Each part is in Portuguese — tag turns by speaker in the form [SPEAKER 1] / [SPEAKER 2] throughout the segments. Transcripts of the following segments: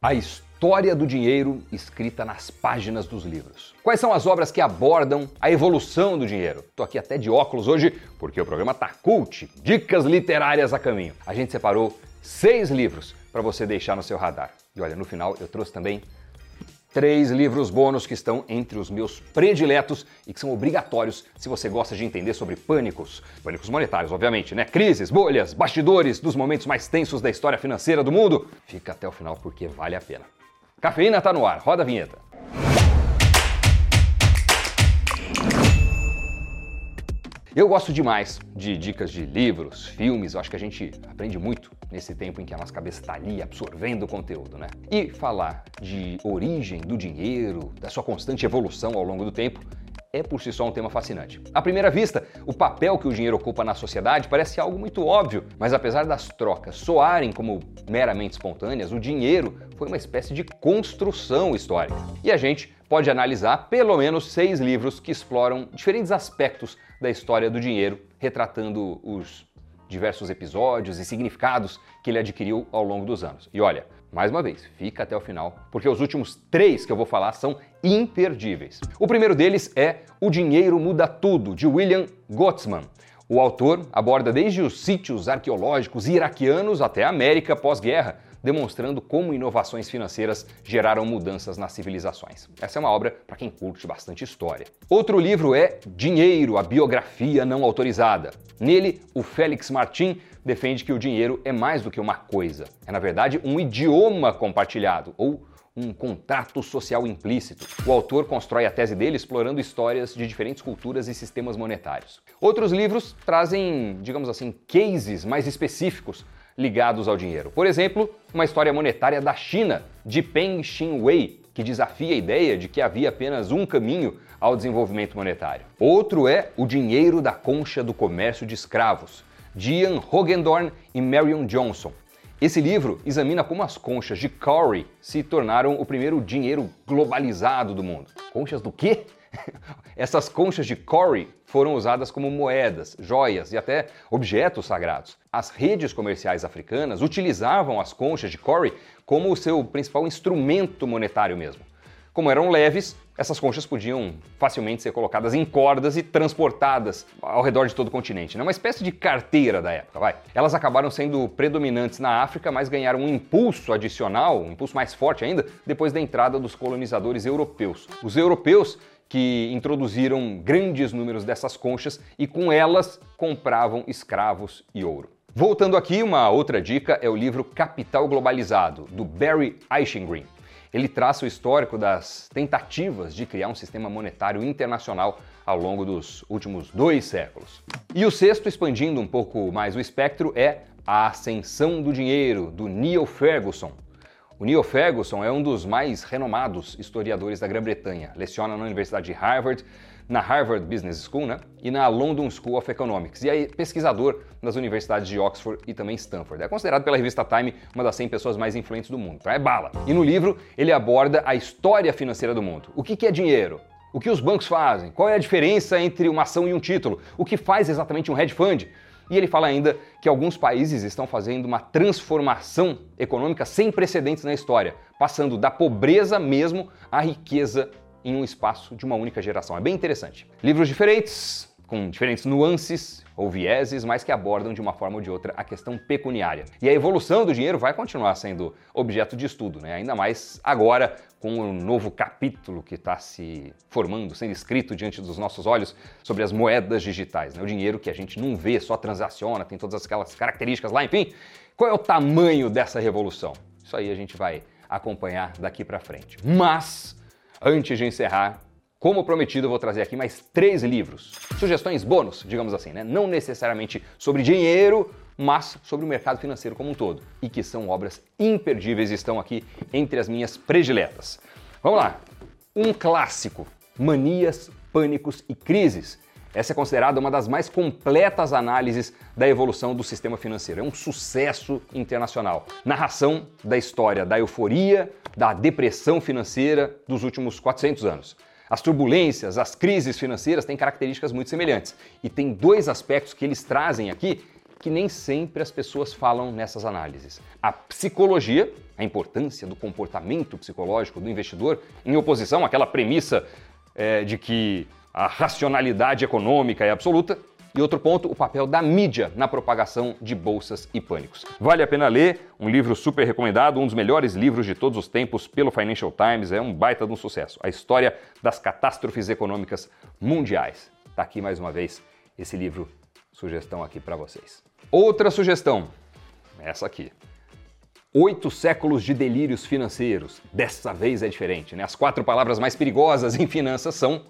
[SPEAKER 1] A história do dinheiro escrita nas páginas dos livros. Quais são as obras que abordam a evolução do dinheiro? Tô aqui até de óculos hoje porque o programa tá cult, dicas literárias a caminho. A gente separou seis livros para você deixar no seu radar. E olha, no final eu trouxe também três livros bônus que estão entre os meus prediletos e que são obrigatórios se você gosta de entender sobre pânicos, pânicos monetários, obviamente, né? Crises, bolhas, bastidores dos momentos mais tensos da história financeira do mundo. Fica até o final porque vale a pena. Cafeína tá no ar, roda a vinheta. Eu gosto demais de dicas de livros, filmes, eu acho que a gente aprende muito nesse tempo em que a nossa cabeça está ali absorvendo o conteúdo, né? E falar de origem do dinheiro, da sua constante evolução ao longo do tempo, é por si só um tema fascinante. À primeira vista, o papel que o dinheiro ocupa na sociedade parece algo muito óbvio, mas apesar das trocas soarem como meramente espontâneas, o dinheiro foi uma espécie de construção histórica. E a gente pode analisar pelo menos seis livros que exploram diferentes aspectos da história do dinheiro, retratando os diversos episódios e significados que ele adquiriu ao longo dos anos. E olha, mais uma vez, fica até o final, porque os últimos três que eu vou falar são imperdíveis. O primeiro deles é O Dinheiro Muda Tudo, de William Gottsman. O autor aborda desde os sítios arqueológicos iraquianos até a América pós-guerra, demonstrando como inovações financeiras geraram mudanças nas civilizações. Essa é uma obra para quem curte bastante história. Outro livro é Dinheiro, a biografia não autorizada. Nele, o Félix Martin defende que o dinheiro é mais do que uma coisa. É, na verdade, um idioma compartilhado, ou um contrato social implícito. O autor constrói a tese dele explorando histórias de diferentes culturas e sistemas monetários. Outros livros trazem, digamos assim, cases mais específicos ligados ao dinheiro. Por exemplo, uma história monetária da China, de Peng Xinwei, que desafia a ideia de que havia apenas um caminho ao desenvolvimento monetário. Outro é O Dinheiro da Concha do Comércio de Escravos, de Ian Hogendorn e Marion Johnson. Esse livro examina como as conchas de Cowrie se tornaram o primeiro dinheiro globalizado do mundo. Conchas do quê? Essas conchas de Cowrie foram usadas como moedas, joias e até objetos sagrados. As redes comerciais africanas utilizavam as conchas de Cowrie como o seu principal instrumento monetário mesmo. Como eram leves, essas conchas podiam facilmente ser colocadas em cordas e transportadas ao redor de todo o continente. Né? Uma espécie de carteira da época, vai. Elas acabaram sendo predominantes na África, mas ganharam um impulso adicional, um impulso mais forte ainda, depois da entrada dos colonizadores europeus. Os europeus que introduziram grandes números dessas conchas e com elas compravam escravos e ouro. Voltando aqui, uma outra dica é o livro Capital Globalizado, do Barry Eichengreen. Ele traça o histórico das tentativas de criar um sistema monetário internacional ao longo dos últimos dois séculos. E o sexto, expandindo um pouco mais o espectro, é A Ascensão do Dinheiro, do Neil Ferguson, o Neil Ferguson é um dos mais renomados historiadores da Grã-Bretanha. Leciona na Universidade de Harvard, na Harvard Business School né? e na London School of Economics. E é pesquisador nas universidades de Oxford e também Stanford. É considerado pela revista Time uma das 100 pessoas mais influentes do mundo. Então é bala. E no livro ele aborda a história financeira do mundo. O que é dinheiro? O que os bancos fazem? Qual é a diferença entre uma ação e um título? O que faz exatamente um hedge fund? E ele fala ainda que alguns países estão fazendo uma transformação econômica sem precedentes na história, passando da pobreza mesmo à riqueza em um espaço de uma única geração. É bem interessante. Livros diferentes, com diferentes nuances ou vieses, mas que abordam de uma forma ou de outra a questão pecuniária. E a evolução do dinheiro vai continuar sendo objeto de estudo, né? ainda mais agora com o um novo capítulo que está se formando, sendo escrito diante dos nossos olhos sobre as moedas digitais, né? o dinheiro que a gente não vê, só transaciona, tem todas aquelas características lá, enfim. Qual é o tamanho dessa revolução? Isso aí a gente vai acompanhar daqui para frente. Mas, antes de encerrar, como prometido, eu vou trazer aqui mais três livros. Sugestões bônus, digamos assim, né? Não necessariamente sobre dinheiro, mas sobre o mercado financeiro como um todo. E que são obras imperdíveis e estão aqui entre as minhas prediletas. Vamos lá. Um clássico: Manias, Pânicos e Crises. Essa é considerada uma das mais completas análises da evolução do sistema financeiro. É um sucesso internacional. Narração da história da euforia, da depressão financeira dos últimos 400 anos. As turbulências, as crises financeiras têm características muito semelhantes. E tem dois aspectos que eles trazem aqui que nem sempre as pessoas falam nessas análises. A psicologia, a importância do comportamento psicológico do investidor, em oposição àquela premissa é, de que a racionalidade econômica é absoluta, e outro ponto, o papel da mídia na propagação de bolsas e pânicos. Vale a pena ler, um livro super recomendado, um dos melhores livros de todos os tempos pelo Financial Times, é um baita de um sucesso. A história das catástrofes econômicas mundiais. Tá aqui mais uma vez esse livro, sugestão aqui para vocês. Outra sugestão, essa aqui. Oito séculos de delírios financeiros. Dessa vez é diferente, né? As quatro palavras mais perigosas em finanças são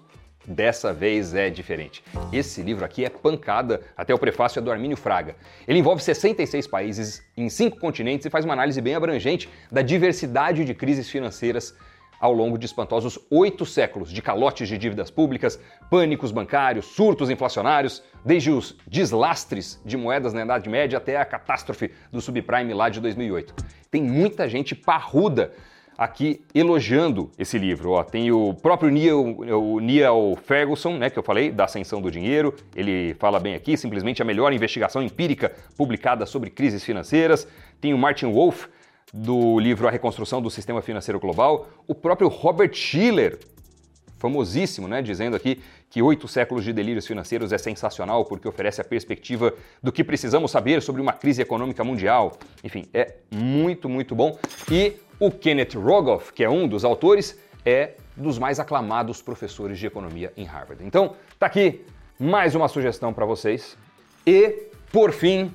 [SPEAKER 1] Dessa vez é diferente. Esse livro aqui é pancada, até o prefácio é do Armínio Fraga. Ele envolve 66 países em cinco continentes e faz uma análise bem abrangente da diversidade de crises financeiras ao longo de espantosos oito séculos de calotes de dívidas públicas, pânicos bancários, surtos inflacionários, desde os deslastres de moedas na Idade Média até a catástrofe do subprime lá de 2008. Tem muita gente parruda aqui elogiando esse livro. Ó, tem o próprio Neil, o Neil Ferguson, né, que eu falei, da Ascensão do Dinheiro. Ele fala bem aqui, simplesmente a melhor investigação empírica publicada sobre crises financeiras. Tem o Martin Wolf, do livro A Reconstrução do Sistema Financeiro Global. O próprio Robert Schiller, famosíssimo, né, dizendo aqui que oito séculos de delírios financeiros é sensacional porque oferece a perspectiva do que precisamos saber sobre uma crise econômica mundial. Enfim, é muito, muito bom. E o Kenneth Rogoff, que é um dos autores, é dos mais aclamados professores de economia em Harvard. Então, tá aqui mais uma sugestão para vocês. E, por fim,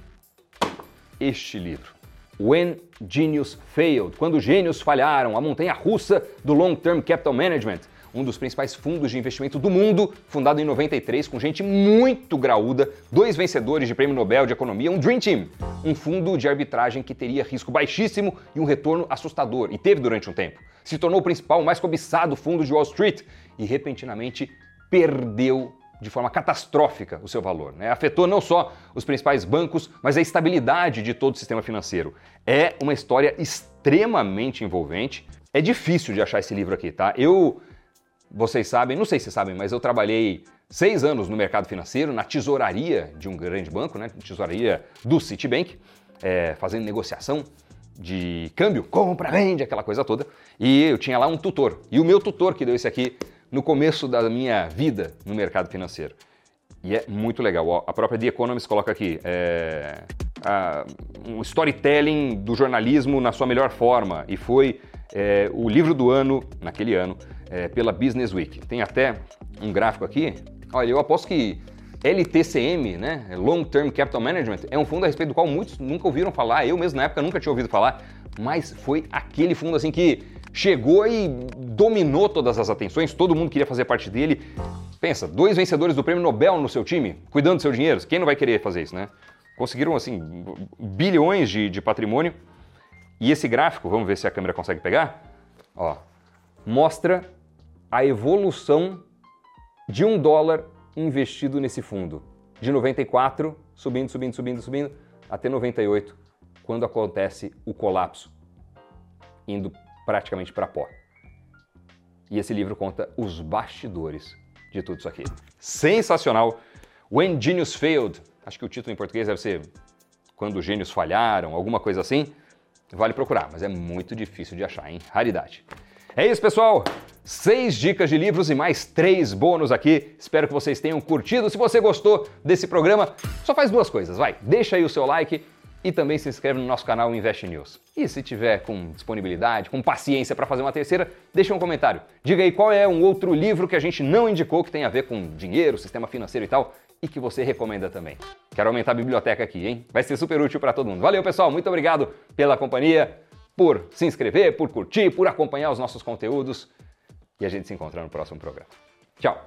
[SPEAKER 1] este livro. When Genius Failed, quando gênios falharam, a montanha russa do Long Term Capital Management, um dos principais fundos de investimento do mundo, fundado em 93 com gente muito graúda, dois vencedores de prêmio Nobel de Economia, um Dream Team, um fundo de arbitragem que teria risco baixíssimo e um retorno assustador, e teve durante um tempo. Se tornou o principal, mais cobiçado fundo de Wall Street e repentinamente perdeu de forma catastrófica o seu valor. Né? Afetou não só os principais bancos, mas a estabilidade de todo o sistema financeiro. É uma história extremamente envolvente. É difícil de achar esse livro aqui, tá? Eu vocês sabem, não sei se sabem, mas eu trabalhei seis anos no mercado financeiro, na tesouraria de um grande banco, né? Tesouraria do Citibank, é, fazendo negociação de câmbio, compra, vende, aquela coisa toda. E eu tinha lá um tutor. E o meu tutor que deu esse aqui no começo da minha vida no mercado financeiro. E é muito legal. A própria The Economist coloca aqui é, um storytelling do jornalismo na sua melhor forma. E foi é, o livro do ano, naquele ano, é, pela Business Week. Tem até um gráfico aqui. Olha, eu aposto que LTCM, né, Long Term Capital Management, é um fundo a respeito do qual muitos nunca ouviram falar. Eu mesmo na época nunca tinha ouvido falar, mas foi aquele fundo assim que chegou e dominou todas as atenções, todo mundo queria fazer parte dele. Pensa, dois vencedores do prêmio Nobel no seu time, cuidando do seu dinheiro. Quem não vai querer fazer isso, né? Conseguiram, assim, bilhões de, de patrimônio. E esse gráfico, vamos ver se a câmera consegue pegar, ó, mostra a evolução de um dólar investido nesse fundo. De 94, subindo, subindo, subindo, subindo, até 98, quando acontece o colapso, indo praticamente para pó. E esse livro conta os bastidores de tudo isso aqui. Sensacional! When Genius Failed, acho que o título em português deve ser Quando os Gênios Falharam, alguma coisa assim. Vale procurar, mas é muito difícil de achar, hein? Raridade. É isso, pessoal! Seis dicas de livros e mais três bônus aqui. Espero que vocês tenham curtido. Se você gostou desse programa, só faz duas coisas, vai. Deixa aí o seu like e também se inscreve no nosso canal Invest News. E se tiver com disponibilidade, com paciência para fazer uma terceira, deixa um comentário. Diga aí qual é um outro livro que a gente não indicou que tem a ver com dinheiro, sistema financeiro e tal, e que você recomenda também. Quero aumentar a biblioteca aqui, hein? Vai ser super útil para todo mundo. Valeu, pessoal. Muito obrigado pela companhia, por se inscrever, por curtir, por acompanhar os nossos conteúdos e a gente se encontra no próximo programa. Tchau!